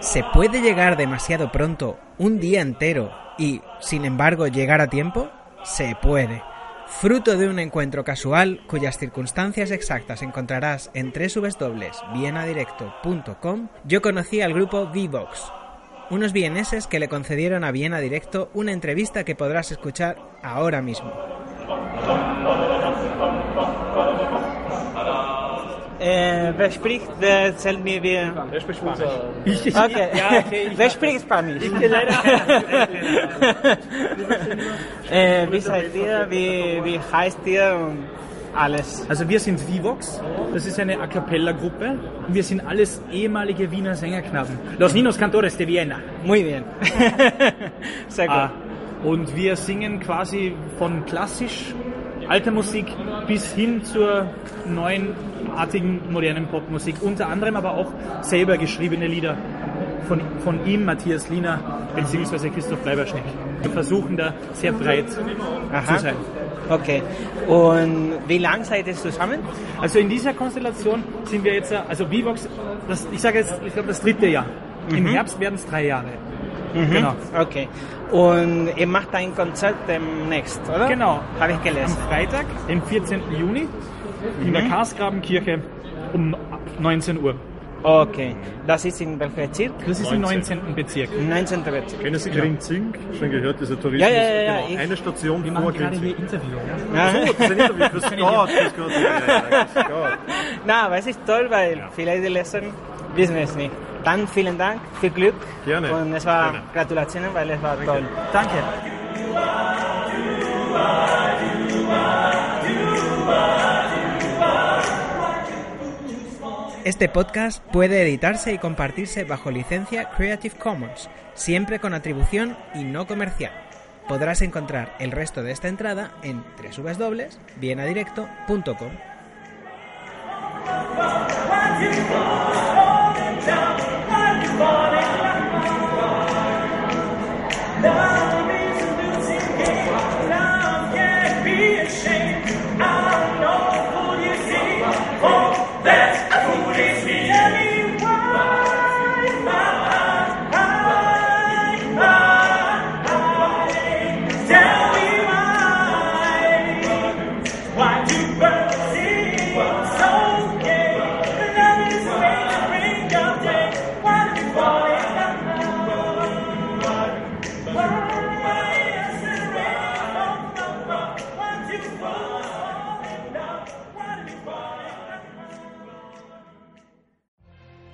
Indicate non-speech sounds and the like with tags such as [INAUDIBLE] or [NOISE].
¿Se puede llegar demasiado pronto, un día entero, y, sin embargo, llegar a tiempo? Se puede. Fruto de un encuentro casual cuyas circunstancias exactas encontrarás en www.vienadirecto.com, yo conocí al grupo V-Vox, unos vieneses que le concedieron a Viena Directo una entrevista que podrás escuchar ahora mismo. Äh, wer spricht, der erzählt mir, wie... Wer spricht Spanisch? Okay. Ja, okay, ich- wer spricht Spanisch? Ich bin leider. [LAUGHS] äh, wie seid ihr? Wie, wie heißt ihr? Und alles. Also wir sind Vivox, das ist eine A Cappella-Gruppe wir sind alles ehemalige Wiener Sängerknaben. Los Ninos Cantores de Viena. Muy bien. [LAUGHS] Sehr gut. Ah, und wir singen quasi von klassisch alter Musik bis hin zur neuen artigen modernen Popmusik. Unter anderem aber auch selber geschriebene Lieder von, von ihm, Matthias Liener, beziehungsweise Christoph Leiberschneck. Wir versuchen da sehr breit Aha. zu sein. Okay. Und wie lange seid ihr zusammen? Also in dieser Konstellation sind wir jetzt, also Vivox, das, ich sage jetzt, ich glaube das dritte Jahr. Im Herbst werden es drei Jahre. Genau. Okay. Und ihr macht ein Konzert demnächst, oder? Genau. Habe ich Am gelesen. Freitag, den 14. Juni, in der Karlsgrabenkirche um 19 Uhr. Okay. Das ist in welchem Bezirk? Das ist im 19. Bezirk. 19. Bezirk. Kennen Sie Grinzing? Schon gehört, dieser Tourismus. Ja, ja, ja, ja, genau. ich- Eine Station Wir vor machen gerade Grinzing. hier Interview. Ja. So, das ist ein Interview. [LAUGHS] Grüß Gott, grüß Gott. Ja, ja, grüß Gott. [LAUGHS] Na, aber es ist toll, weil vielleicht die Leser wissen es nicht. Dann vielen Dank, viel Glück. Gerne. Und es war Gerne. Gratulationen, weil es war toll. Danke. Este podcast puede editarse y compartirse bajo licencia Creative Commons, siempre con atribución y no comercial. Podrás encontrar el resto de esta entrada en www.vienadirecto.com. Yes.